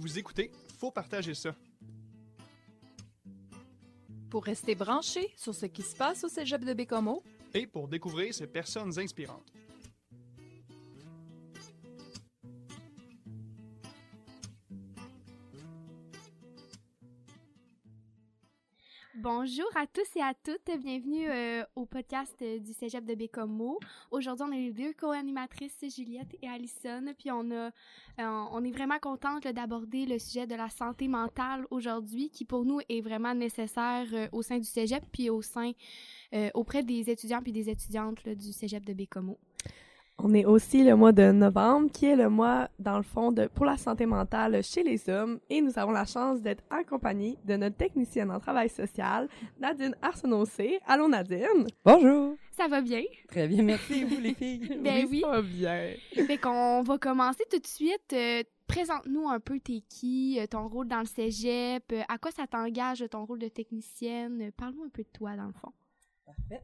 Vous écoutez, faut partager ça. Pour rester branché sur ce qui se passe au cégep de Bécomo, Et pour découvrir ces personnes inspirantes. Bonjour à tous et à toutes, bienvenue euh, au podcast euh, du Cégep de Bécomo. Aujourd'hui, on est les deux co-animatrices Juliette et Alison, puis on a, euh, est vraiment contente d'aborder le sujet de la santé mentale aujourd'hui, qui pour nous est vraiment nécessaire au sein du Cégep, puis au sein auprès des étudiants puis des étudiantes du Cégep de Bécomo. On est aussi le mois de novembre, qui est le mois, dans le fond, de, pour la santé mentale chez les hommes. Et nous avons la chance d'être accompagnés de notre technicienne en travail social, Nadine Arsenault-Cyr. Allô, Nadine? Bonjour. Ça va bien? Très bien, merci, vous les filles? Ben oui. Ça va bien. Fait qu'on va commencer tout de suite. Euh, Présente-nous un peu t'es qui, euh, ton rôle dans le cégep, euh, à quoi ça t'engage ton rôle de technicienne? Parle-nous un peu de toi dans le fond. Parfait.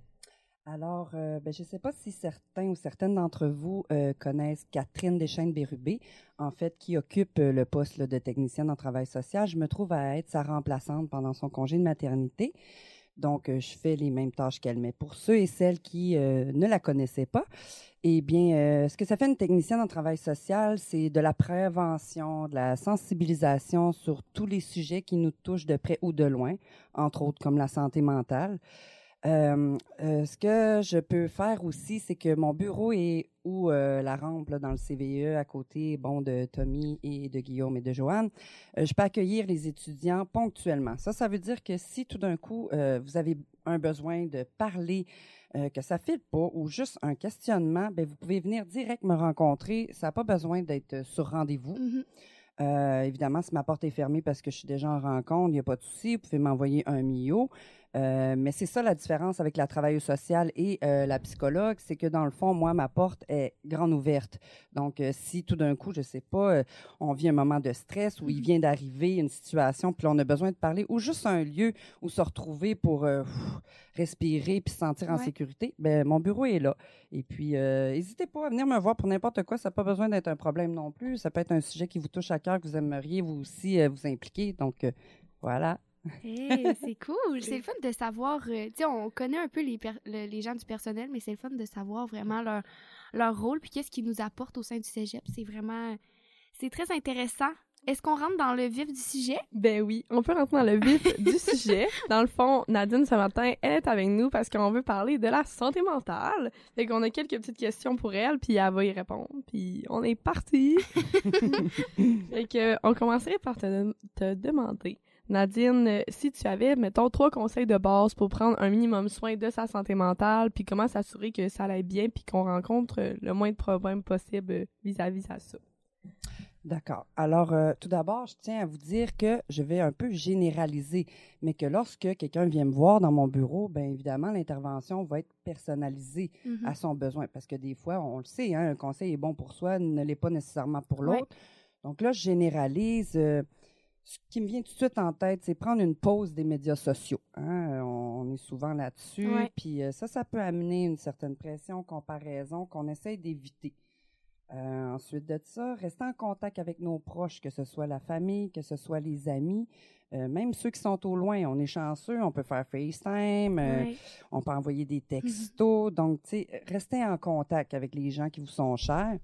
Alors, euh, ben, je ne sais pas si certains ou certaines d'entre vous euh, connaissent Catherine Deschaines-Bérubé, en fait, qui occupe euh, le poste de technicienne en travail social. Je me trouve à être sa remplaçante pendant son congé de maternité. Donc, je fais les mêmes tâches qu'elle. Mais pour ceux et celles qui ne la connaissaient pas, eh bien, ce que ça fait une technicienne en travail social, c'est de la prévention, de la sensibilisation sur tous les sujets qui nous touchent de près ou de loin, entre autres comme la santé mentale. Euh, euh, ce que je peux faire aussi, c'est que mon bureau est où euh, la rampe là, dans le CVE à côté bon de Tommy et de Guillaume et de Joanne. Je peux accueillir les étudiants ponctuellement. Ça, ça veut dire que si tout d'un coup vous avez un besoin de parler, que ça file pas ou juste un questionnement, ben vous pouvez venir direct me rencontrer. Ça n'a pas besoin d'être sur rendez-vous. Mhm. Euh, évidemment, si ma porte est fermée parce que je suis déjà en rencontre, il n'y a pas de souci. Vous pouvez m'envoyer un MIO. Euh, mais c'est ça la différence avec la travailleuse sociale et euh, la psychologue, c'est que dans le fond, moi, ma porte est grande ouverte. Donc, euh, si tout d'un coup, je sais pas, on vit un moment de stress ou il vient d'arriver une situation, puis on a besoin de parler, ou juste un lieu où se retrouver pour respirer puis se sentir en sécurité, ben mon bureau est là. Et puis, n'hésitez pas à venir me voir pour n'importe quoi. Ça n'a pas besoin d'être un problème non plus. Ça peut être un sujet qui vous touche à cœur, que vous aimeriez vous aussi vous impliquer. Donc, voilà. Hey, c'est cool. C'est le fun de savoir. euh, tu sais, on connaît un peu les, le- les gens du personnel, mais c'est le fun de savoir vraiment leur, leur rôle puis qu'est-ce qu'ils nous apportent au sein du cégep. C'est vraiment. C'est très intéressant. Est-ce qu'on rentre dans le vif du sujet? Ben oui, on peut rentrer dans le vif du sujet. Dans le fond, Nadine, ce matin, elle est avec nous parce qu'on veut parler de la santé mentale. Fait qu'on a quelques petites questions pour elle, puis elle va y répondre. Puis on est parti. fait que, on commencerait par te, te demander, Nadine, euh, si tu avais, mettons, trois conseils de base pour prendre un minimum soin de sa santé mentale, puis comment s'assurer que ça aille bien, puis qu'on rencontre euh, le moins de problèmes possible euh, vis-à-vis à ça? D'accord. Alors, euh, tout d'abord, je tiens à vous dire que je vais un peu généraliser, mais que lorsque quelqu'un vient me voir dans mon bureau, bien évidemment, l'intervention va être personnalisée à son besoin, parce que des fois, on le sait, hein, un conseil est bon pour soi, ne l'est pas nécessairement pour l'autre. Donc là, je généralise. euh, ce qui me vient tout de suite en tête, c'est prendre une pause des médias sociaux. hein. On, on est souvent là-dessus. Ouais. Puis euh, ça, ça peut amener une certaine pression, comparaison qu'on essaye d'éviter. Euh, ensuite de ça, rester en contact avec nos proches, que ce soit la famille, que ce soit les amis, euh, même ceux qui sont au loin. On est chanceux, on peut faire FaceTime, euh, Ouais. on peut envoyer des textos. Donc, tu sais, restez en contact avec les gens qui vous sont chers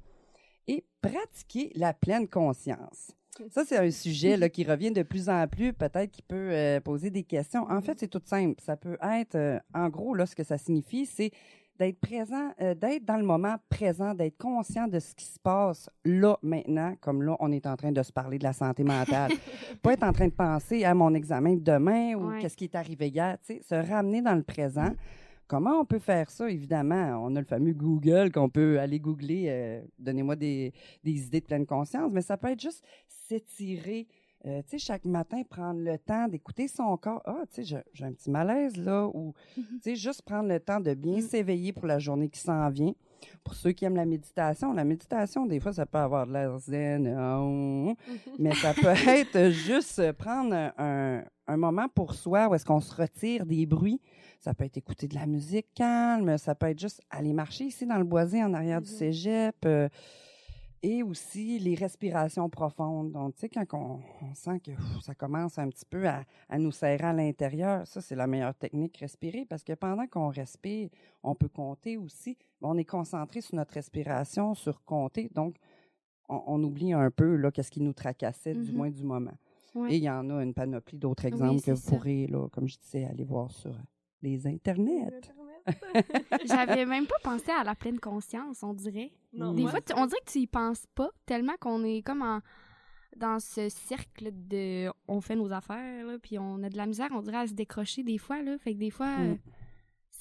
et pratiquer la pleine conscience. Ça, c'est un sujet là, qui revient de plus en plus, peut-être qui peut euh, poser des questions. En fait, c'est tout simple. Ça peut être, euh, en gros, là, ce que ça signifie, c'est d'être présent, euh, d'être dans le moment présent, d'être conscient de ce qui se passe là, maintenant, comme là, on est en train de se parler de la santé mentale. Pas être en train de penser à mon examen de demain ou Ouais. qu'est-ce qui est arrivé hier, tu sais, se ramener dans le présent. Comment on peut faire ça? Évidemment, on a le fameux Google qu'on peut aller googler. euh, Donnez-moi des, des idées de pleine conscience, mais ça peut être juste s'étirer. euh, tu sais, chaque matin, prendre le temps d'écouter son corps. Ah, tu sais, j'ai- un petit malaise là. Ou, tu sais, juste prendre le temps de bien s'éveiller pour la journée qui s'en vient. Pour ceux qui aiment la méditation, la méditation, des fois, ça peut avoir de l'air zen, euh, mais ça peut être juste prendre un, un- moment pour soi où est-ce qu'on se retire des bruits. Ça peut être écouter de la musique calme, ça peut être juste aller marcher ici dans le boisé en arrière du Mhm. cégep. euh, Et aussi les respirations profondes. Donc, tu sais, quand on, on sent que ça commence un petit peu à, à nous serrer à l'intérieur, ça, c'est la meilleure technique, respirer, parce que pendant qu'on respire, on peut compter aussi. On est concentré sur notre respiration, sur compter. Donc, on, on oublie un peu, là, qu'est-ce qui nous tracassait, du Mhm. moins du moment. Ouais. Et il y en a une panoplie d'autres Oui, exemples que vous ça. pourrez, là, comme je disais, aller voir sur les internets. J'avais même pas pensé à la pleine conscience, on dirait. Non, Des moi, fois, tu- on dirait que tu y penses pas tellement qu'on est comme en- dans ce cercle de on fait nos affaires, là, puis on a de la misère, on dirait, à se décrocher des fois. Là. Fait que des fois, Mm. euh,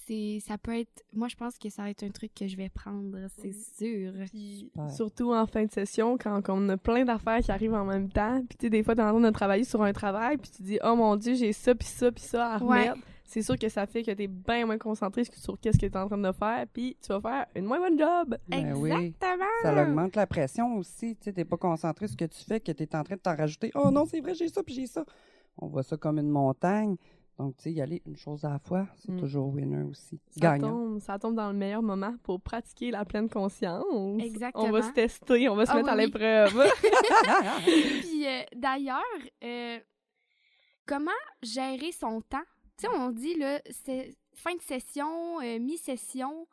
c'est ça peut être. Moi, je pense que ça va être un truc que je vais prendre, c'est sûr. Puis, surtout en fin de session, quand, quand on a plein d'affaires qui arrivent en même temps, puis tu sais, des fois, t'es en train de travailler sur un travail, puis tu dis « Oh mon Dieu, j'ai ça, puis ça, puis ça à Ouais. remettre C'est sûr que ça fait que t'es bien moins concentré sur qu'est-ce que t'es en train de faire, puis tu vas faire une moins bonne job. Ben oui. Exactement. Ça augmente la pression aussi. Tu n'es pas concentré sur ce que tu fais, que tu es en train de t'en rajouter. Oh non, c'est vrai, j'ai ça, puis j'ai ça. On voit ça comme une montagne. Donc, tu sais, y aller une chose à la fois, c'est Mm. toujours winner aussi. Ça Gagnant. tombe, ça tombe dans le meilleur moment pour pratiquer la pleine conscience. Exactement. On va se tester, on va se Ah mettre à oui, l'épreuve. Puis euh, d'ailleurs, euh, comment gérer son temps? Tu sais, on dit, là, c'est fin de session, euh, mi-session,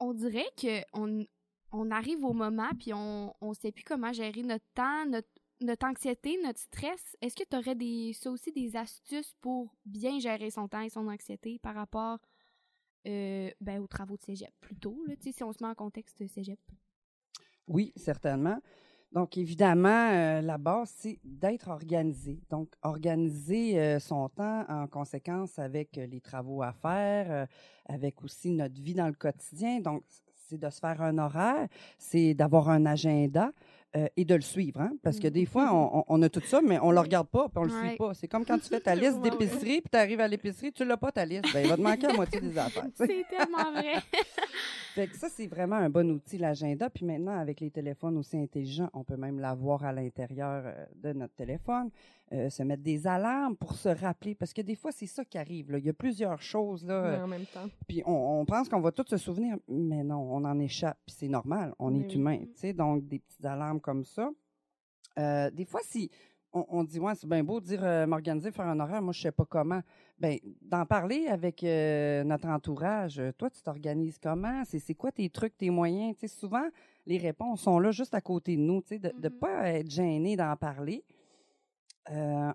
on dirait que on, on arrive au moment, puis on ne sait plus comment gérer notre temps, notre, notre anxiété, notre stress. Est-ce que tu aurais ça aussi des astuces pour bien gérer son temps et son anxiété par rapport euh, ben, aux travaux de cégep plutôt, si on se met en contexte cégep? Oui, certainement. Donc, évidemment, euh, la base, c'est d'être organisé. Donc, organiser euh, son temps en conséquence avec les travaux à faire, avec aussi notre vie dans le quotidien. Donc, c'est de se faire un horaire, c'est d'avoir un agenda euh, et de le suivre. Hein? Parce que des fois, on, on- on a tout ça, mais on le regarde pas, puis on le Ouais. suit pas. C'est comme quand tu fais ta liste d'épicerie, puis tu arrives à l'épicerie, tu l'as pas ta liste. Ben, il va te manquer la moitié des affaires. C'est tellement vrai. Fait que ça, c'est vraiment un bon outil, l'agenda. Puis maintenant, avec les téléphones aussi intelligents, on peut même l'avoir à l'intérieur euh, de notre téléphone, euh, se mettre des alarmes pour se rappeler. Parce que des fois, c'est ça qui arrive. Là. Il y a plusieurs choses. Là, Mais en même temps. puis on, on pense qu'on va tous se souvenir, mais non, on en échappe. Puis c'est normal, on est oui. humain. Donc, des petites alarmes comme ça. Euh, des fois, si on, on dit, ouais, c'est bien beau de dire euh, m'organiser, faire un horaire, moi, je sais pas comment. Ben, d'en parler avec euh, notre entourage. Toi, tu t'organises comment? C'est, c'est quoi tes trucs, tes moyens? Souvent, les réponses sont là juste à côté de nous, de ne Mhm. pas être gêné d'en parler.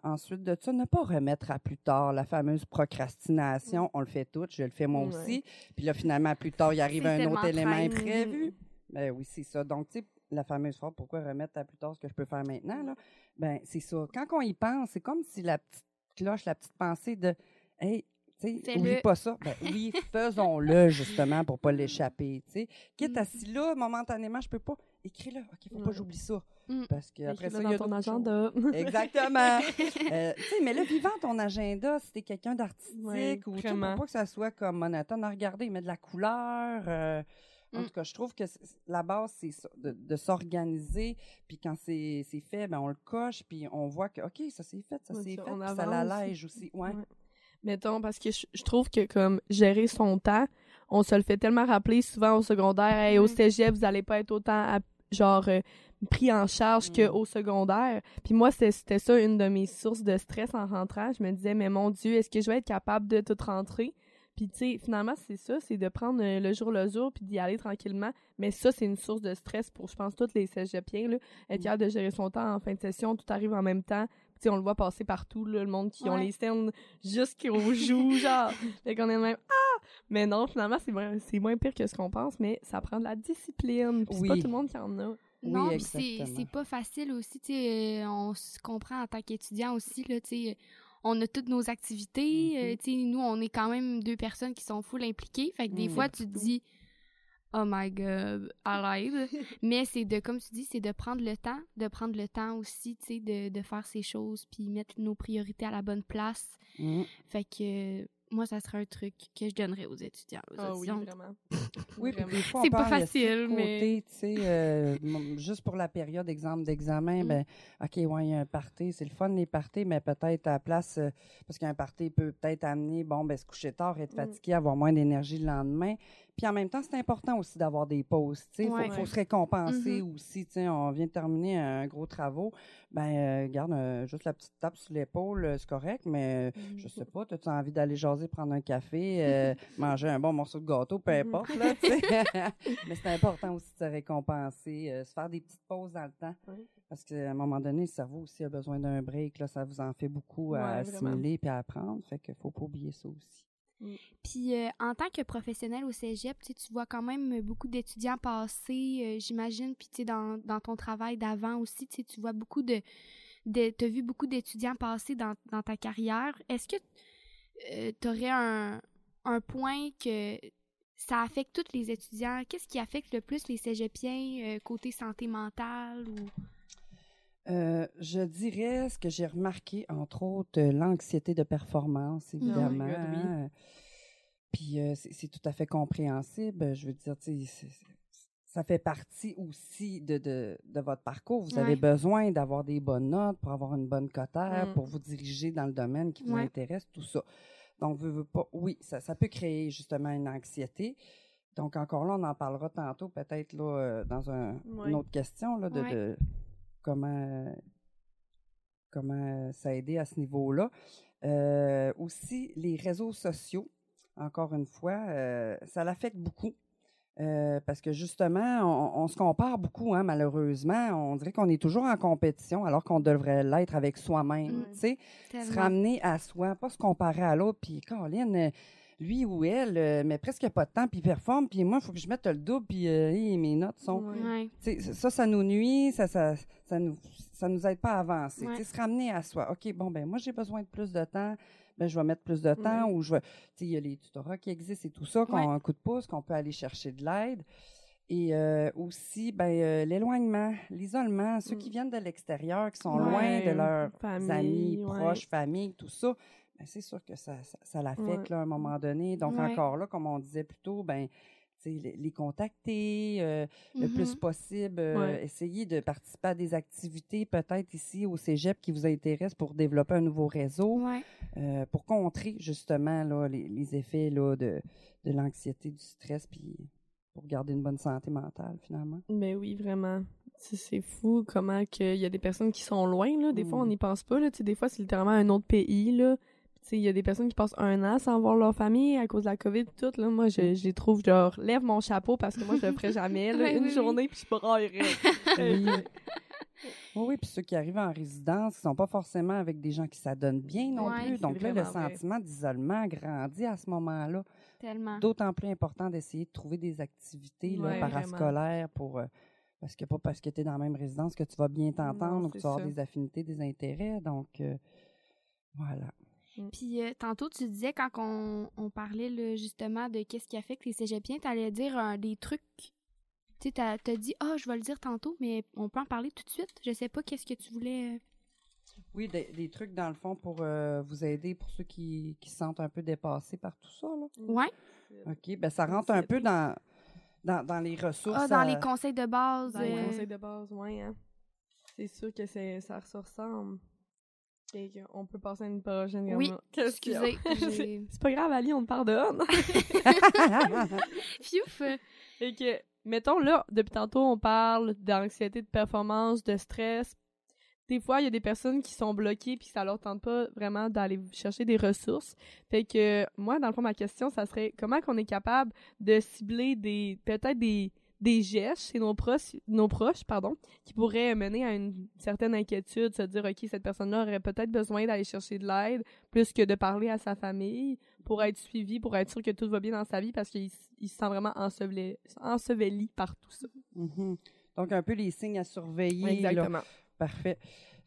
Ensuite de ça, ne pas remettre à plus tard la fameuse procrastination. On le fait toutes, je le fais moi aussi. Puis là, finalement, plus tard, il arrive un autre élément imprévu. Ben oui, c'est ça. Donc, tu sais, la fameuse phrase, pourquoi remettre à plus tard ce que je peux faire maintenant, là? Ben, c'est ça. Quand on y pense, c'est comme si la petite cloche, la petite pensée de, hey, tu sais, Fais-le. oublie pas ça. Ben oui, faisons-le, justement, pour pas l'échapper, tu sais. Quitte à si là, momentanément, je peux pas, écris-le. OK, faut pas Ouais. que j'oublie ça. Mm. Parce qu'après ça, Écris-le il y a dans ton agenda. Exactement. Euh, mais là, vivant ton agenda, si t'es quelqu'un d'artistique Oui, ou pour pas que ça soit comme monotone, à regarder, mettre de la couleur. euh, en Mm. tout cas, je trouve que la base, c'est de, de s'organiser. Puis quand c'est fait, ben on le coche, puis on voit que, OK, ça c'est fait, ça c'est fait, on puis ça l'allège aussi. Ouais. Ouais. Mettons, parce que je, je trouve que comme gérer son temps, on se le fait tellement rappeler souvent au secondaire, hey, au Ouais. cégep, vous allez pas être autant à- genre euh, pris en charge Mm. qu'au secondaire. Puis moi, c'était ça une de mes sources de stress en rentrant. Je me disais, mais mon Dieu, est-ce que je vais être capable de tout rentrer? Puis tu sais, finalement, c'est ça, c'est de prendre euh, le jour le jour puis d'y aller tranquillement. Mais ça, c'est une source de stress pour, je pense, tous les cégepiens, là. Être Mm. capable de gérer son temps en fin de session, tout arrive en même temps. Tu sais, on le voit passer partout, là, le monde qui ont Ouais. les scènes jusqu'aux joues, genre. Fait qu'on est même, ah! Mais non, finalement, c'est moins, c'est moins pire que ce qu'on pense, mais ça prend de la discipline. Puis c'est pas tout le monde qui en a. Non, Oui, puis c'est c'est pas facile aussi, tu sais, euh, on se comprend en tant qu'étudiant aussi, là, tu sais, on a toutes nos activités, Mhm. euh, nous, on est quand même deux personnes qui sont full impliquées, fait que des Mhm. fois, tu te dis, oh my god, à l'aide, mais c'est de, comme tu dis, c'est de prendre le temps, de prendre le temps aussi, tu sais, de, de faire ces choses, puis mettre nos priorités à la bonne place, Mm. fait que... moi, ça serait un truc que je donnerais aux étudiants. aux Ah oui, vraiment. Oui, Vraiment. des fois, on C'est pas facile, mais- côté, tu sais, euh, juste pour la période, exemple d'examen, Mm. ben, OK, ouais, il y a un party, c'est le fun, les parties, mais peut-être à la place, euh, parce qu'un party peut peut-être amener, bon, ben, se coucher tard, être Mm. fatigué, avoir moins d'énergie le lendemain, Puis en même temps, c'est important aussi d'avoir des pauses. Il Ouais. faut, faut se récompenser Mhm. aussi. tu sais, On vient de terminer un gros travaux. Ben, euh, garde euh, juste la petite tape sur l'épaule, euh, c'est correct, mais euh, je sais pas, as-tu envie d'aller jaser, prendre un café, manger un bon morceau de gâteau, peu importe, là, tu. Mais c'est important aussi de se récompenser, se faire des petites pauses dans le temps. Oui. Parce qu'à un moment donné, le cerveau aussi a besoin d'un break, là, ça vous en fait beaucoup à Ouais, assimiler puis à apprendre, fait qu'il faut pas oublier ça aussi. Puis euh, en tant que professionnel au cégep, tu vois quand même beaucoup d'étudiants passer, euh, j'imagine, puis tu dans, dans ton travail d'avant aussi, tu vois beaucoup de... de as vu beaucoup d'étudiants passer dans, dans ta carrière. Est-ce que tu aurais un, un point que ça affecte tous les étudiants? Qu'est-ce qui affecte le plus les cégepiens euh, côté santé mentale ou... Euh, je dirais ce que j'ai remarqué, entre autres, euh, l'anxiété de performance, évidemment. God, oui. Puis euh, c'est c'est tout à fait compréhensible. Je veux dire, tu sais, ça fait partie aussi de, de, de votre parcours. Vous avez besoin d'avoir des bonnes notes pour avoir une bonne cotère, Mm. pour vous diriger dans le domaine qui vous Ouais. intéresse, tout ça. Donc, veux, veux pas, oui, ça, ça peut créer justement une anxiété. Donc, encore là, on en parlera tantôt, peut-être là, euh, dans un- Ouais. une autre question là, de, Ouais. de comment, comment euh, s'aider à ce niveau-là. Euh, aussi, les réseaux sociaux, encore une fois, euh, ça l'affecte beaucoup. Euh, parce que justement, on, on se compare beaucoup, hein, malheureusement. On dirait qu'on est toujours en compétition alors qu'on devrait l'être avec soi-même. Mm. tu sais se ramener à soi, pas se comparer à l'autre. Puis, Caroline, lui ou elle euh, met presque pas de temps, puis il performe, puis moi, il faut que je mette le double, puis euh, mes notes sont. Ouais. Ouais. Ça, ça nous nuit, ça, ça, ça nous, ça nous aide pas à avancer. Ouais. Se ramener à soi. OK, bon, ben moi, j'ai besoin de plus de temps. Ben, je vais mettre plus de temps ou je vais. Tu sais, il y a les tutorats qui existent et tout ça, qu'on Ouais. a un coup de pouce, qu'on peut aller chercher de l'aide. Et euh, aussi, ben, euh, l'éloignement, l'isolement, ceux qui Mm. viennent de l'extérieur, qui sont Ouais, loin de leurs famille, amis, ouais. proches, famille, tout ça, c'est sûr que ça, ça, ça l'affecte Ouais. à un moment donné. Donc, Ouais. encore là, comme on disait plus tôt, ben, les, les contacter euh, le Mhm. plus possible, euh, Ouais. essayer de participer à des activités peut-être ici au Cégep qui vous intéressent pour développer un nouveau réseau, Ouais. euh, pour contrer justement là, les, les effets là, de, de l'anxiété, du stress, puis pour garder une bonne santé mentale finalement. Ben oui, vraiment. C'est fou comment qu'il y a des personnes qui sont loin, là. Des fois, on Mm. n'y pense pas, là. Des fois, c'est littéralement un autre pays, là. Tu sais, il y a des personnes qui passent un an sans voir leur famille à cause de la COVID et tout, là. Moi, je, je les trouve, genre, lève mon chapeau parce que moi, je le ferais jamais, là. Ouais, une oui, oui. journée, puis je braillerais. Oui. Oui, oui, puis ceux qui arrivent en résidence, ils sont pas forcément avec des gens qui s'adonnent bien non Ouais, plus. Donc là, le sentiment d'isolement grandit à ce moment-là. Tellement. D'autant plus important d'essayer de trouver des activités là, Ouais, parascolaires pour. euh, parce que pas parce que tu es dans la même résidence que tu vas bien t'entendre ou que tu vas avoir des affinités, des intérêts. Donc, euh, voilà. Puis euh, tantôt, tu disais, quand on, on parlait là, justement de qu'est-ce qui affecte les cégepiens, tu allais dire euh, des trucs. Tu sais, t'as as dit, ah, je vais le dire tantôt, mais on peut en parler tout de suite. Je sais pas qu'est-ce que tu voulais. euh, Oui, des, des trucs dans le fond pour euh, vous aider pour ceux qui, qui se sentent un peu dépassés par tout ça. Là. Ouais. OK. Ben, ça rentre un peu dans, dans, dans les ressources. Ah, dans les conseils de base. Dans les conseils de base, ouais, hein. C'est sûr que ça se ressemble. Qu'on peut passer à une prochaine Oui. Excusez, C'est pas grave, Ali, on te pardonne. Fiouf. Et que, mettons là, depuis tantôt, on parle d'anxiété de performance, de stress. Des fois, il y a des personnes qui sont bloquées puis ça leur tente pas vraiment d'aller chercher des ressources. Fait que moi, dans le fond, ma question, ça serait comment qu'on est capable de cibler des peut-être des des gestes chez nos proches, nos proches, pardon, qui pourraient mener à une certaine inquiétude, se dire ok cette personne-là aurait peut-être besoin d'aller chercher de l'aide plus que de parler à sa famille pour être suivi, pour être sûr que tout va bien dans sa vie parce qu'il se sent vraiment enseveli, enseveli par tout ça. Mhm. Donc, un peu les signes à surveiller. là. Exactement. Parfait.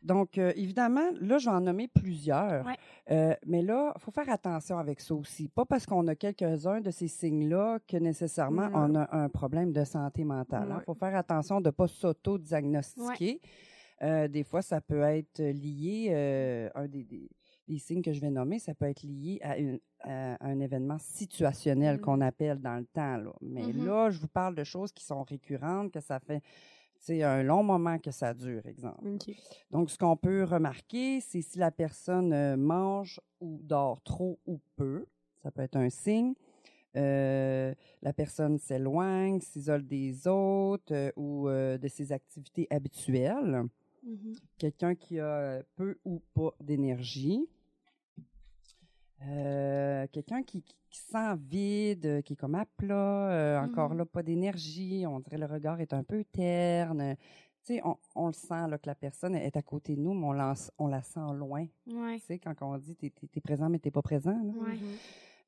Donc, euh, évidemment, là, je vais en nommer plusieurs. Ouais. Euh, mais là, il faut faire attention avec ça aussi. Pas parce qu'on a quelques-uns de ces signes-là que nécessairement Non. on a un problème de santé mentale. Il Ouais. faut faire attention de ne pas s'auto-diagnostiquer. Euh, des fois, ça peut être lié, un des, des- des signes que je vais nommer, ça peut être lié à, une- à un événement situationnel Mm. qu'on appelle dans le temps. Là. Mais Mhm. là, je vous parle de choses qui sont récurrentes, que ça fait c'est un long moment que ça dure, exemple. Donc, ce qu'on peut remarquer, c'est si la personne euh, mange ou dort trop ou peu. Ça peut être un signe. Euh, la personne s'éloigne, s'isole des autres euh, ou euh, de ses activités habituelles. Mhm. Quelqu'un qui a peu ou pas d'énergie. Euh, quelqu'un qui, qui, qui sent vide, qui est comme à plat, euh, encore Mhm. là, pas d'énergie, on dirait le regard est un peu terne. Tu sais, on, on le sent là, que la personne est à côté de nous, mais on la, on la sent loin. Ouais. Tu sais, quand on dit t'es es, présent, mais t'es pas présent. là. Ouais.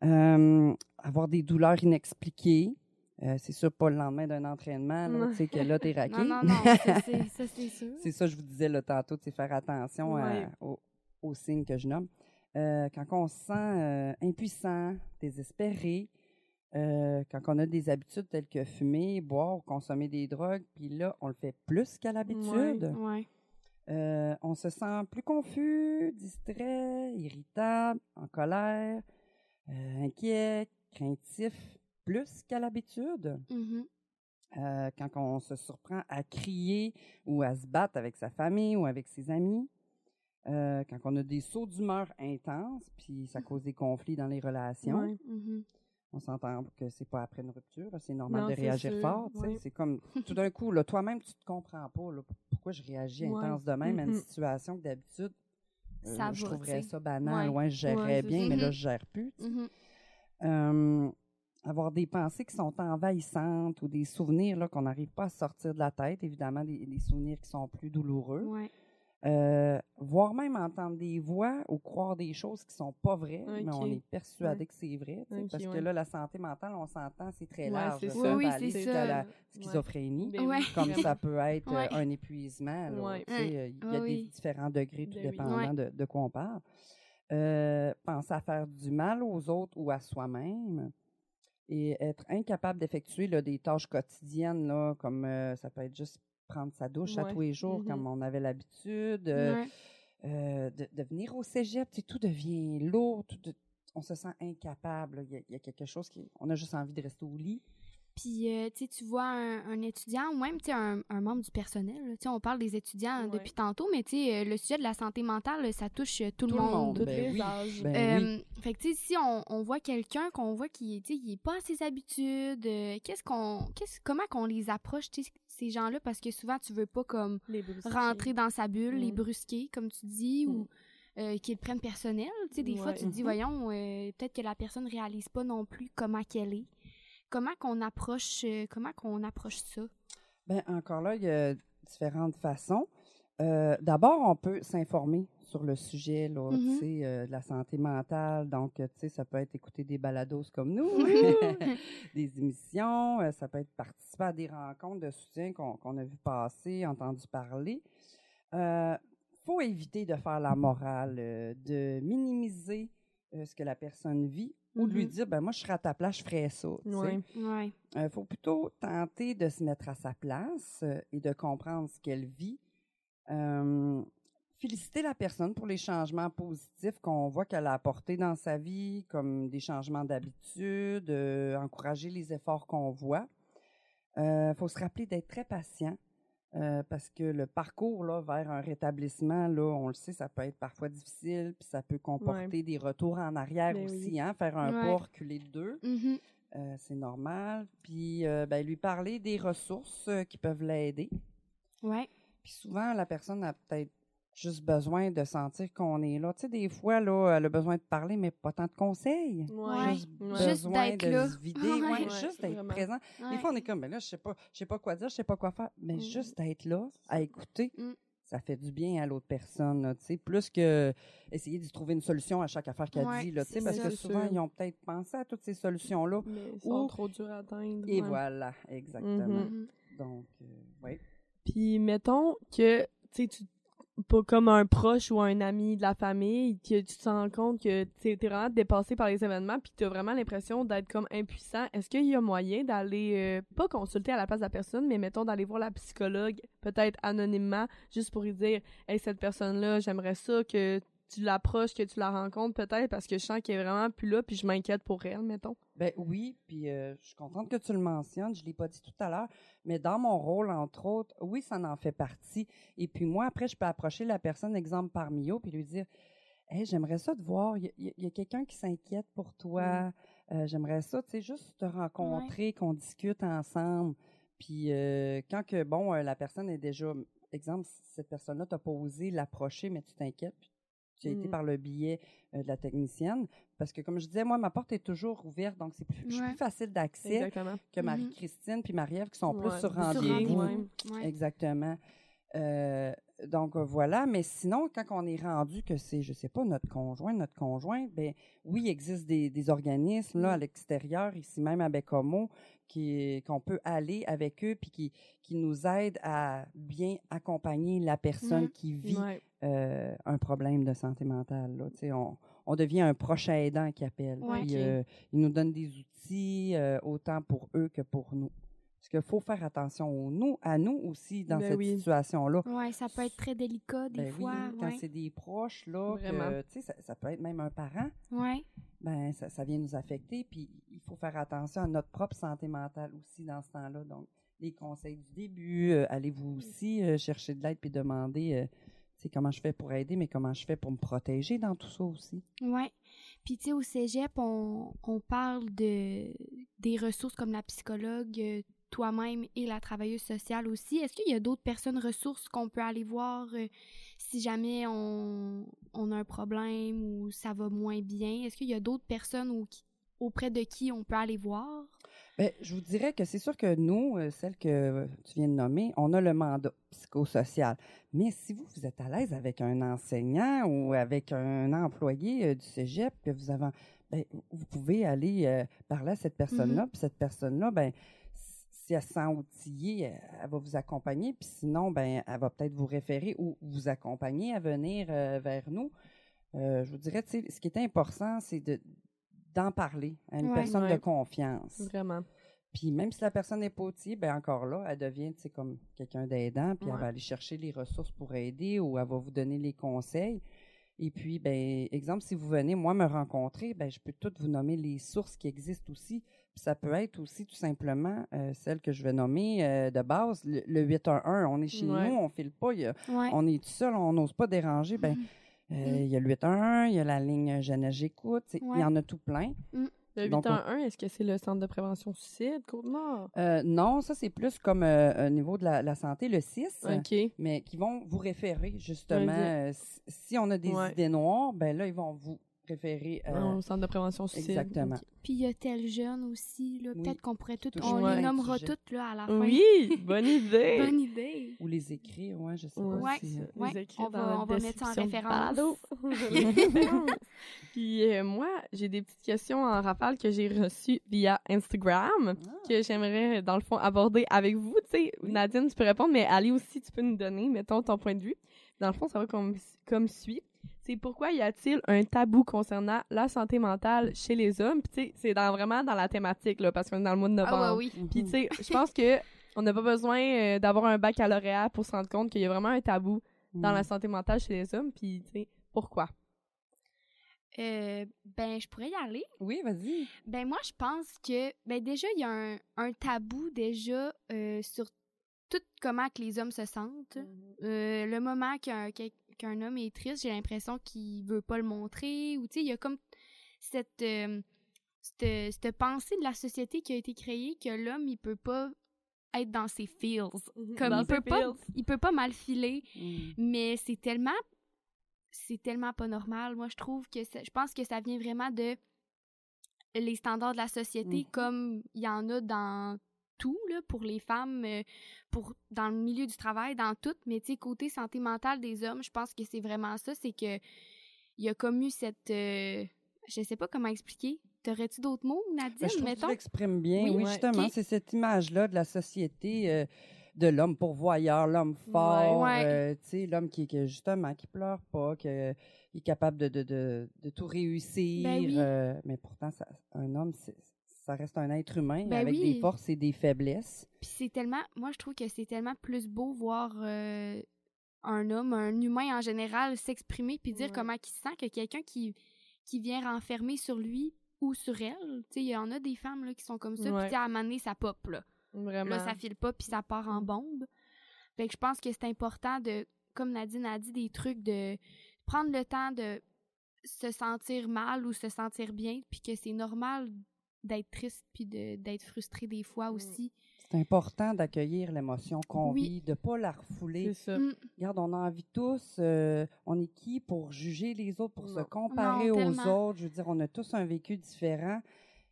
Euh, avoir des douleurs inexpliquées. Euh, c'est sûr, pas le lendemain d'un entraînement, là, tu sais, que là, t'es raqué. Non, non, non, ça, c'est ça, c'est sûr. C'est ça, je vous disais là, tantôt, c'est faire attention à- Ouais. aux, aux signes que je nomme. Euh, quand on se sent euh, impuissant, désespéré, euh, quand on a des habitudes telles que fumer, boire ou consommer des drogues, puis là, on le fait plus qu'à l'habitude. Ouais. On se sent plus confus, distrait, irritable, en colère, inquiet, craintif, plus qu'à l'habitude. Mhm. Euh, quand on se surprend à crier ou à se battre avec sa famille ou avec ses amis. Euh, quand on a des sauts d'humeur intenses, puis ça cause des conflits dans les relations. Ouais. Mhm. On s'entend que c'est pas après une rupture, c'est normal Non, de réagir sûr, fort. ouais. C'est comme tout d'un coup, là, toi-même, tu te comprends pas là, pourquoi je réagis Ouais. intense de même à une Mhm. situation que d'habitude, euh, je trouverais ça banal. Ouais. Ouais, je gérerais bien, mais là, Mhm. je gère plus. Euh, avoir des pensées qui sont envahissantes ou des souvenirs là, qu'on n'arrive pas à sortir de la tête, évidemment, des, des souvenirs qui sont plus douloureux. Euh, voire même entendre des voix ou croire des choses qui sont pas vraies, mais on est persuadé que c'est vrai. parce que là, la santé mentale, on s'entend, c'est très large. ça. Oui, peut oui, c'est la schizophrénie. Ben. Comme ça peut être euh, un épuisement. euh, Il y a des différents degrés, tout Ben dépendant de, de quoi on parle. Euh, penser à faire du mal aux autres ou à soi-même et être incapable d'effectuer des tâches quotidiennes, là, comme euh, ça peut être juste prendre sa douche à tous les jours, Mhm. comme on avait l'habitude, euh, Ouais. euh, de, de venir au cégep, tu sais, tout devient lourd, tout de- on se sent incapable. Il y, a, il y a quelque chose qui. On a juste envie de rester au lit. Puis, euh, tu sais, tu vois un, un étudiant ou même, tu sais, un, un membre du personnel. Tu sais, on parle des étudiants Ouais. depuis tantôt, mais tu sais, le sujet de la santé mentale, ça touche tout, Tout le monde. Ben les oui. âges. Ben oui. Euh, Fait que, tu sais, si on, on voit quelqu'un qu'on voit qui, tu sais, il est pas à ses habitudes, euh, qu'est-ce qu'on, qu'est-ce, comment qu'on les approche, tu sais, ces gens-là, parce que souvent, tu veux pas comme Les rentrer dans sa bulle, les Mm. brusquer, comme tu dis, ou Mm. euh, qu'ils le prennent personnel. Tu sais, des fois, tu te dis, Mhm. voyons, euh, peut-être que la personne réalise pas non plus comment qu'elle est. Comment qu'on approche, euh, comment qu'on approche ça? Ben, encore là, il y a différentes façons. Euh, D'abord, on peut s'informer sur le sujet là, Mhm. sais, euh, de la santé mentale. Donc, euh, tu sais, ça peut être écouter des balados comme nous, des émissions, euh, ça peut être participer à des rencontres de soutien qu'on a vu passer, entendu parler. Euh, faut éviter de faire la morale, euh, de minimiser ce que la personne vit ou de lui Mhm. dire, ben moi, je serais à ta place, je ferais ça. Ouais. Ouais. Il Euh, faut plutôt tenter de se mettre à sa place euh, et de comprendre ce qu'elle vit. Euh, féliciter la personne pour les changements positifs qu'on voit qu'elle a apportés dans sa vie, comme des changements d'habitude, euh, encourager les efforts qu'on voit. Il faut se rappeler d'être très patient. euh, parce que le parcours là, vers un rétablissement, là, on le sait, ça peut être parfois difficile, puis ça peut comporter des retours en arrière Ben aussi, oui. hein, faire un Ouais. pas, reculer de deux. Mhm. Euh, c'est normal. Puis, euh, ben, lui parler des ressources euh, qui peuvent l'aider. Ouais. Puis souvent, la personne a peut-être juste besoin de sentir qu'on est là. Tu sais, des fois, là, elle a besoin de parler, mais pas tant de conseils. Ouais. Juste Ouais. Juste besoin d'être de là. se vider. Ouais. Ouais, Ouais, juste d'être présent. Des fois, on est comme, mais là, je sais pas, je sais pas quoi dire, je sais pas quoi faire. Mais Mm. juste d'être là, à écouter, Mm. ça fait du bien à l'autre personne, tu sais, plus que essayer d'y trouver une solution à chaque affaire qu'elle Ouais, dit, là, tu sais, parce que souvent, sûr. ils ont peut-être pensé à toutes ces solutions-là. Mais ils sont Ou- trop durs à atteindre. Et ouais. voilà, exactement. Mhm. Mhm. Donc, euh, oui. Puis mettons que tu sais tu pas comme un proche ou un ami de la famille que tu te rends compte que tu es vraiment dépassé par les événements puis que tu as vraiment l'impression d'être comme impuissant, est-ce qu'il y a moyen d'aller euh, pas consulter à la place de la personne mais mettons d'aller voir la psychologue peut-être anonymement juste pour lui dire "Hey cette personne-là, j'aimerais ça que tu l'approches, que tu la rencontres peut-être parce que je sens qu'elle est vraiment plus là puis je m'inquiète pour elle mettons." Ben oui, puis euh, je suis contente que tu le mentionnes. Je l'ai pas dit tout à l'heure, mais dans mon rôle, entre autres, oui, ça en fait partie. Et puis moi, après, je peux approcher la personne, exemple par Mio, puis lui dire Hey, j'aimerais ça te voir. Il y a, il y a quelqu'un qui s'inquiète pour toi. Euh, J'aimerais ça, tu sais, juste te rencontrer, qu'on discute ensemble. Puis euh, quand que, bon, la personne est déjà, exemple, cette personne-là t'a pas osé l'approcher, mais tu t'inquiètes, puis tu as été Mhm. par le biais euh, de la technicienne. Parce que, comme je disais, moi, ma porte est toujours ouverte, donc c'est plus, je suis plus facile d'accès que Mhm. Marie-Christine puis Marie-Ève qui sont plus Ouais, sur sur rendez-vous. rendez-vous. Ouais. Exactement. Euh, donc euh, voilà, mais sinon, quand on est rendu que c'est, je sais pas, notre conjoint, notre conjoint, ben oui, il existe des, des organismes là à l'extérieur, ici même à Bécomo, qui qu'on peut aller avec eux puis qui qui nous aident à bien accompagner la personne Mhm. qui vit Ouais. euh, un problème de santé mentale. Là. On, on devient un proche aidant qui appelle. Ouais. Puis, euh, ils nous donnent des outils autant pour eux que pour nous. Parce qu'il faut faire attention aux nous, à nous aussi dans Ben cette oui. situation-là. Ouais, ça peut être très délicat des Ben oui, fois. quand ouais. c'est des proches, là, que, Vraiment. tu sais, ça, ça peut être même un parent, Ouais. ben ça, ça vient nous affecter. Puis il faut faire attention à notre propre santé mentale aussi dans ce temps-là. Donc, les conseils du début, euh, allez-vous aussi euh, chercher de l'aide puis demander, euh, tu sais, comment je fais pour aider, mais comment je fais pour me protéger dans tout ça aussi. Ouais. Puis, tu sais, au cégep, on, on parle de, des ressources comme la psychologue, euh, toi-même et la travailleuse sociale aussi. Est-ce qu'il y a d'autres personnes ressources qu'on peut aller voir euh, si jamais on, on a un problème ou ça va moins bien? Est-ce qu'il y a d'autres personnes au- auprès de qui on peut aller voir? Ben, je vous dirais que c'est sûr que nous, euh, celle que tu viens de nommer, on a le mandat psychosocial. Mais si vous, vous êtes à l'aise avec un enseignant ou avec un employé euh, du cégep, que vous avez, ben, vous pouvez aller euh, parler à cette personne-là, puis cette personne-là, ben, si elle se sent outillée, elle, elle va vous accompagner, puis sinon, ben, elle va peut-être vous référer ou vous accompagner à venir euh, vers nous. Euh, je vous dirais, ce qui est important, c'est de d'en parler à une Ouais. personne Ouais. de confiance. Vraiment. Puis même si la personne n'est pas outillée, ben encore là, elle devient, comme quelqu'un d'aidant, puis elle va aller chercher les ressources pour aider ou elle va vous donner les conseils. Et puis, ben, exemple, si vous venez, moi, me rencontrer, ben, je peux toutes vous nommer les sources qui existent aussi. Puis ça peut être aussi tout simplement euh, celle que je vais nommer euh, de base, le, le 811. On est chez Ouais. nous, on file pas, il y a- Ouais. on est tout seul, on n'ose pas déranger. Ben, euh, il y a le 811, il y a la ligne Jeunesse J'écoute, tu sais, il Ouais. y en a tout plein. Le Donc, on- 811, est-ce que c'est le centre de prévention suicide, Côte-Nord? Euh, non, ça, c'est plus comme euh, au niveau de la, la santé, le 6. OK. mais qui vont vous référer justement. Euh, si- si on a des Ouais. idées noires, ben là, ils vont vous référer. euh, Au centre de prévention suicide. exactement. OK. Puis il y a tel jeune aussi, là. Oui, Peut-être qu'on pourrait tout, on les nommera toutes, là, à la fin. Oui, bonne idée. Bonne idée. Ou les écrire, ouais, je sais Ouais. pas Ouais. si. euh, Les Ouais, écrire on va- on va mettre ça en référence. Puis euh, moi, j'ai des petites questions en rafale que j'ai reçues via Instagram Ah. que j'aimerais, dans le fond, aborder avec vous. Tu sais, Oui. Nadine, tu peux répondre, mais Ali aussi, tu peux nous donner, mettons, ton point de vue. Dans le fond, ça va comme, comme suit. C'est pourquoi y a-t-il un tabou concernant la santé mentale chez les hommes? Puis tu sais, c'est dans, vraiment dans la thématique, là, parce qu'on est dans le mois de novembre. Ah, ouais, oui. Mhm. Puis tu sais, je pense que on n'a pas besoin euh, d'avoir un baccalauréat pour se rendre compte qu'il y a vraiment un tabou dans la Mhm. santé mentale chez les hommes. Puis tu sais, pourquoi? Euh, ben, je pourrais y aller. Oui, vas-y. Ben, moi, je pense que, ben, déjà, il y a un, un tabou, déjà, euh, sur tout comment que les hommes se sentent. Euh, le moment qu'un qu'un- qu'un homme est triste, j'ai l'impression qu'il veut pas le montrer. Ou, tu sais, il y a comme cette, euh, cette, cette pensée de la société qui a été créée que l'homme, il peut pas être dans ses feels. Comme Dans il peut pas, il peut pas mal filer. Mhm. Mais c'est tellement c'est tellement pas normal. Moi, je trouve que ça- je pense que ça vient vraiment de les standards de la société, Mhm. comme il y en a dans tout, là, pour les femmes, euh, pour dans le milieu du travail, dans tout. Mais tu sais, côté santé mentale des hommes, je pense que c'est vraiment ça. C'est que il y a comme eu cette... euh, je sais pas comment expliquer. T'aurais-tu d'autres mots, Nadine, Ben, je trouve que mettons? tu l'exprimes bien. Oui, Oui, ouais. justement, c'est cette image-là de la société euh, de l'homme pourvoyeur, l'homme fort, Ouais. euh, tu sais, l'homme qui, qui, justement, qui pleure pas, qui est capable de, de, de, de tout réussir. Ben oui. mais pourtant, ça- un homme, c'est- ça reste un être humain Ben avec oui. des forces et des faiblesses. Puis c'est tellement, moi je trouve que c'est tellement plus beau voir euh, un homme, un humain en général s'exprimer puis dire Ouais. comment il se sent que quelqu'un qui qui vient renfermer sur lui ou sur elle. Tu sais, il y en a des femmes là, qui sont comme ça, puis à un moment donné, ça pop là. Vraiment. Là, ça file pas puis ça part en bombe. Fait que je pense que c'est important de, comme Nadine a dit, des trucs de prendre le temps de se sentir mal ou se sentir bien, puis que c'est normal d'être triste puis d'être frustré des fois Mm. aussi. C'est important d'accueillir l'émotion qu'on Oui. vit, de pas la refouler. C'est ça. Mm. Regarde, on a envie tous, euh, on est qui pour juger les autres, pour se comparer Non, aux autres? Je veux dire, on a tous un vécu différent.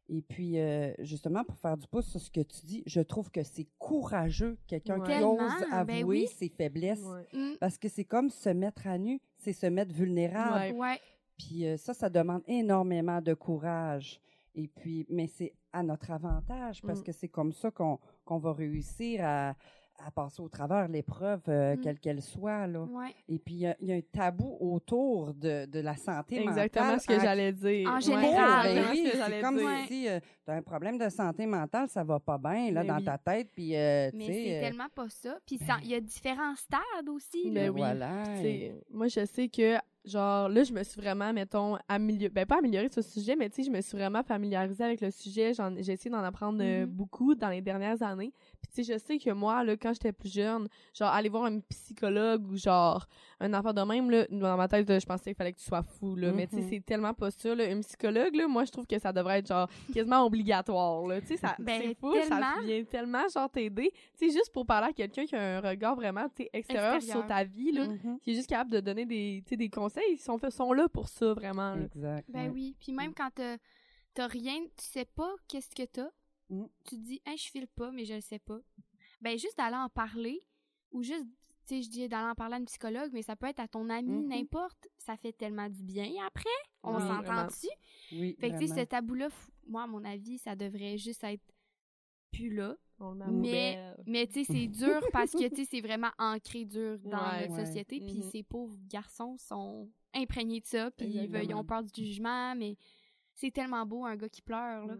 Et puis, euh, justement, pour faire du pouce sur ce que tu dis, je trouve que c'est courageux, quelqu'un Ouais. qui Tellement, ose ben avouer oui. ses faiblesses. Ouais. Mm. Parce que c'est comme se mettre à nu, c'est se mettre vulnérable. Ouais. Ouais. Puis euh, ça, ça demande énormément de courage. Et puis, mais c'est à notre avantage parce Mm. que c'est comme ça qu'on qu'on va réussir à, à passer au travers l'épreuve, euh, Mm. quelle qu'elle soit. Là. Ouais. Et puis, il y a- il y, a un tabou autour de, de la santé Exactement mentale. ce que en- j'allais dire. En Ouais, général. Ben exactement oui, c'est comme dire. Si tu as un problème de santé mentale, ça va pas bien là, Mais dans oui. ta tête. Puis, euh, Mais c'est euh, tellement pas ça. Puis ça- il y a différents stades aussi. Ben là. oui. voilà. Moi, je sais que, genre, là, je me suis vraiment, mettons, améliorée, ben pas améliorée sur ce sujet, mais tu sais, je me suis vraiment familiarisée avec le sujet. J'ai essayé d'en apprendre euh, Mhm. beaucoup dans les dernières années. Puis tu sais, je sais que moi, là, quand j'étais plus jeune, genre, aller voir un psychologue ou genre, un enfant de même, là, dans ma tête, je pensais qu'il fallait que tu sois fou, là. Mais tu sais, Mhm. c'est tellement pas ça, là. Un psychologue, là, moi, je trouve que ça devrait être, genre, quasiment obligatoire, là. Tu sais, ça, Ben, c'est fou, tellement. ça vient tellement, genre, t'aider. Tu sais, juste pour parler à quelqu'un qui a un regard vraiment, tu sais, extérieur, Extérieur. sur ta vie, là Mhm. qui est juste capable de donner des, tu sais, des conseils. Ils sont, sont là pour ça, vraiment. là. Exact. Ben ouais. oui. Puis même quand t'as rien, tu sais pas qu'est-ce que t'as, Mm. tu te dis, hey, je file pas, mais je le sais pas. Ben juste d'aller en parler, ou juste, tu sais, je dis d'aller en parler à une psychologue, mais ça peut être à ton ami, Mhm. n'importe. Ça fait tellement du bien après. On Oui, s'entend dessus. Oui, Fait que, tu sais, ce tabou-là, moi, à mon avis, ça devrait juste être plus là. On le Mais- poubelle. Mais tu sais, c'est dur parce que tu sais, c'est vraiment ancré dur dans Ouais. notre Ouais. société. Puis Mhm. ces pauvres garçons sont imprégnés de ça. Puis ils, veulent- ils ont peur du jugement. Mais c'est tellement beau, un gars qui pleure. là.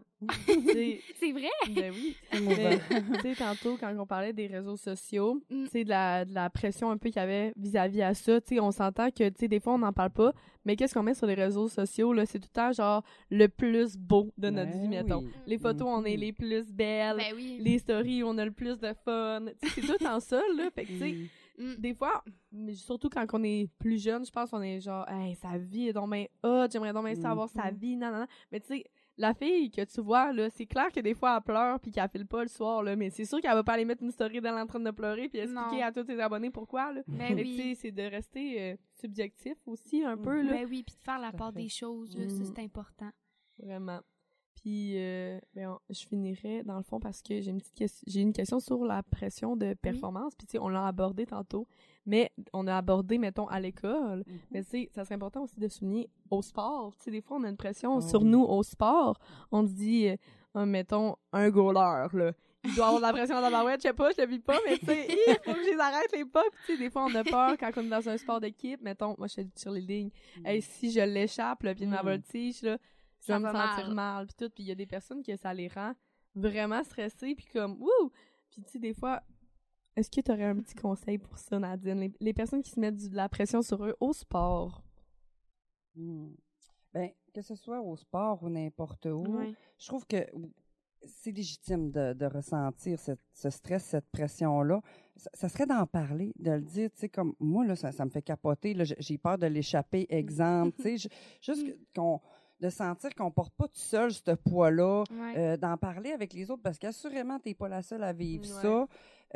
Sais, C'est vrai? ben oui. Tu sais, tantôt, quand on parlait des réseaux sociaux, Mm. tu sais, de la, de la pression un peu qu'il y avait vis-à-vis à ça, tu sais, on s'entend que, tu sais, des fois, on n'en parle pas, mais qu'est-ce qu'on met sur les réseaux sociaux, là, c'est tout le temps, genre, le plus beau de notre Ben vie, mettons. oui. Les photos, on est Mhm. les plus belles. Ben oui. Les stories, on a le plus de fun. C'est tout en ça, là. Fait que, tu sais, Mm. Mm. des fois, mais surtout quand on est plus jeune, je pense qu'on est genre, hey, sa vie est donc bien hot, j'aimerais donc bien ça avoir sa Mhm. vie, non, non, non. Mais tu sais, la fille que tu vois, là, c'est clair que des fois, elle pleure puis qu'elle file pas le soir, là, mais c'est sûr qu'elle va pas aller mettre une story d'elle en train de pleurer puis expliquer Non. à tous ses abonnés pourquoi, là. Ben Mais tu sais, oui. c'est de rester euh, subjectif aussi, un peu, là. Ben oui, puis de faire la part des choses, là, ça, c'est important. Vraiment. Puis, euh, ben, je finirais dans le fond parce que j'ai une petite question, j'ai une question sur la pression de performance. Puis, tu sais, on l'a abordé tantôt, mais on a abordé, mettons, à l'école. Mhm. Mais tu sais, ça serait important aussi de souligner au sport. Tu sais, des fois, on a une pression Oh sur nous au sport. On se dit, euh, Ah, mettons, un goaler, là. Il doit avoir de la pression dans la web, je sais pas, je le vis pas, mais tu sais, il faut que je les arrête les pas. Puis, tu sais, des fois, on a peur quand on est dans un sport d'équipe. Mettons, moi, je fais du cheerleading. Hey, si je l'échappe, le pied de ma Mm. voltige, là, je Ça vais me sentir mal. mal. Puis tout. Puis il y a des personnes que ça les rend vraiment stressés. Puis comme, wouh! Puis tu sais, des fois, est-ce que tu aurais un petit conseil pour ça, Nadine? Les, les personnes qui se mettent du- de la pression sur eux au sport. Mm. Ben, que ce soit au sport ou n'importe où, je trouve que c'est légitime de, de ressentir cette- ce stress, cette pression-là. Ça, ça serait d'en parler, de le dire, tu sais, comme moi, là, ça, ça me fait capoter, là, j'ai- peur de l'échapper, exemple, tu sais, je- juste que- qu'on de sentir qu'on porte pas tout seul ce poids-là, Ouais. euh, d'en parler avec les autres, parce qu'assurément, tu n'es pas la seule à vivre Ouais. ça.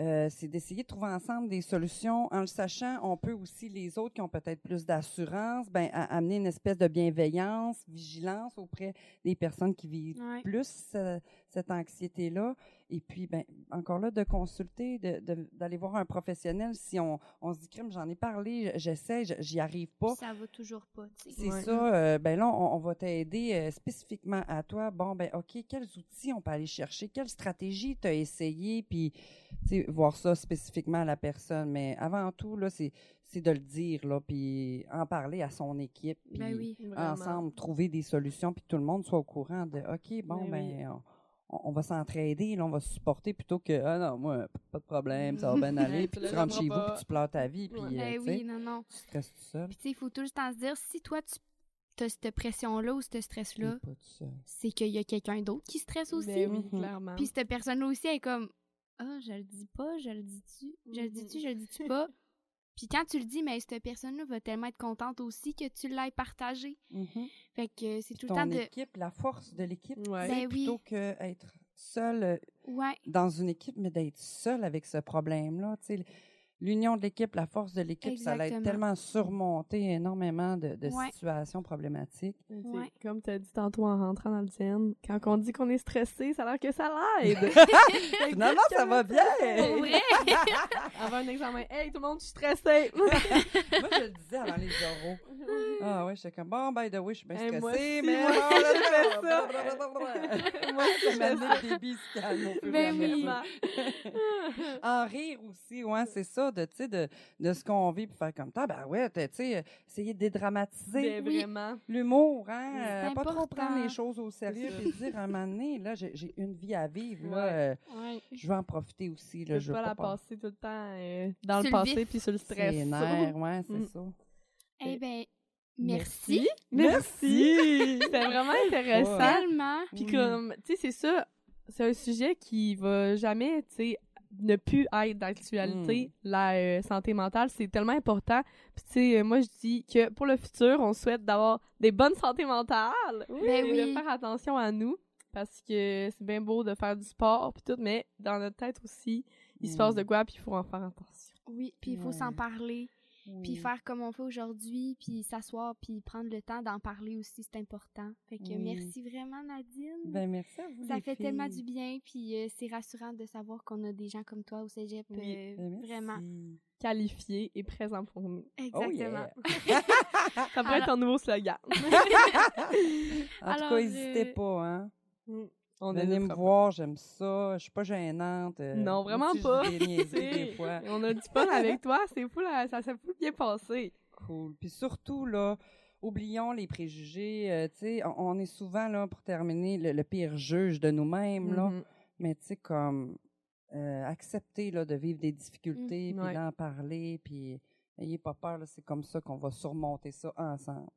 Euh, c'est d'essayer de trouver ensemble des solutions. En le sachant, on peut aussi, les autres qui ont peut-être plus d'assurance, ben, amener une espèce de bienveillance, vigilance auprès des personnes qui vivent Ouais. plus euh, cette anxiété-là. Et puis, ben, encore là, de consulter, de- de- d'aller voir un professionnel si on, on se dit, crime, j'en ai parlé, j'essaie, j'y arrive pas. Ça va toujours pas, tu sais. C'est Ouais. ça. euh, ben là, on, on va t'aider euh, spécifiquement à toi. Bon, ben OK, quels outils on peut aller chercher? Quelle stratégie tu as essayé? Puis, tu sais, voir ça spécifiquement à la personne. Mais avant tout, là, c'est c'est de le dire, là, puis en parler à son équipe. Puis Ben oui. ensemble, trouver des solutions, puis que tout le monde soit au courant de OK, bon, Ben ben, oui. on, on va s'entraider, là, on va se supporter plutôt que Ah non, moi, pas de problème, ça va bien aller, puis tu rentres chez vous, puis tu pleures ta vie, puis Ouais. euh, Ben tu sais, oui, non, non. tu stresses tout seul. Puis tu sais, il faut tout le temps se dire, si toi, tu as cette pression-là ou ce stress-là, c'est qu'il y a quelqu'un d'autre qui stresse aussi. Ben oui, Mhm. clairement. Puis cette personne-là aussi, elle est comme, ah, je le dis pas, je le dis-tu, je le dis-tu, je le dis-tu pas. Puis quand tu le dis, mais cette personne-là va tellement être contente aussi que tu l'aies partagé. Mhm. Fait que c'est tout Ton le temps de... équipe, la force de l'équipe, Ouais. Ben oui. plutôt qu'être seul euh, Ouais, dans une équipe, mais d'être seul avec ce problème-là. tu sais, L'union de l'équipe, la force de l'équipe, ça l'aide tellement surmonter énormément de, de Ouais. situations problématiques. Ouais. Comme tu as dit tantôt en rentrant dans le zen, quand on dit qu'on est stressé, ça a l'air que ça l'aide. Finalement, ça va bien! pour vrai. Avant un examen, hey, tout le monde, je suis stressée. Moi, je le disais avant les oraux. Ah ouais, j'étais comme, bon, by the way, je suis bien Hey, moi stressée, aussi, mais moi bon, là, je fais ça. Moi, Ça je m'a et à Ben oui. en rire aussi, ouais, c'est ça, de, tu sais, de, de ce qu'on vit, puis faire comme ça, ben ouais, tu sais, essayer de dédramatiser Ben, Oui. l'humour, hein, euh, pas trop prendre les choses au sérieux, puis dire, à un moment donné, là, j'ai une vie à vivre, là, Ouais. euh, Ouais. je veux en profiter aussi, Je là, veux je veux pas la pas passer tout le temps euh, dans Sur le le passé puis sur le stress. C'est nerfs, ouais, c'est Mm. ça. Eh ben, merci. Merci. C'était vraiment intéressant. Tellement. Puis comme, tu sais, c'est ça, c'est un sujet qui va jamais, tu sais, ne plus être d'actualité. La euh, santé mentale, c'est tellement important. Puis tu sais, euh, moi je dis que pour le futur, on souhaite d'avoir des bonnes santé mentales. Ben et oui. de faire attention à nous. Parce que c'est bien beau de faire du sport puis tout, mais dans notre tête aussi, il se passe de quoi puis il faut en faire attention. Oui, puis il faut Ouais. s'en puis faire comme on fait aujourd'hui, puis s'asseoir, puis prendre le temps d'en parler aussi, c'est important. Fait que Oui. merci vraiment Nadine. Ben, merci à vous, ça les fait tellement du bien, puis euh, c'est rassurant de savoir qu'on a des gens comme toi au cégep, Oui. euh, Ben, vraiment. Qualifié et présent pour nous. Oh Exactement. yeah. Ça Alors- être ton nouveau slogan. En tout Alors, cas, n'hésitez euh, pas, hein. On Venez me voir, j'aime ça. Je suis pas gênante. euh, Non, vraiment aussi, pas. Des fois. On a du fun avec toi, c'est fou, là, ça s'est fou bien passé. Cool. Puis surtout, là, oublions les préjugés. euh, tu sais, on, on est souvent, là, pour terminer, le, le pire juge de nous-mêmes, là. Mhm. Mais tu sais, comme, euh, accepter, là, de vivre des difficultés, Mm, puis ouais. d'en parler, puis n'ayez pas peur, c'est comme ça qu'on va surmonter ça ensemble.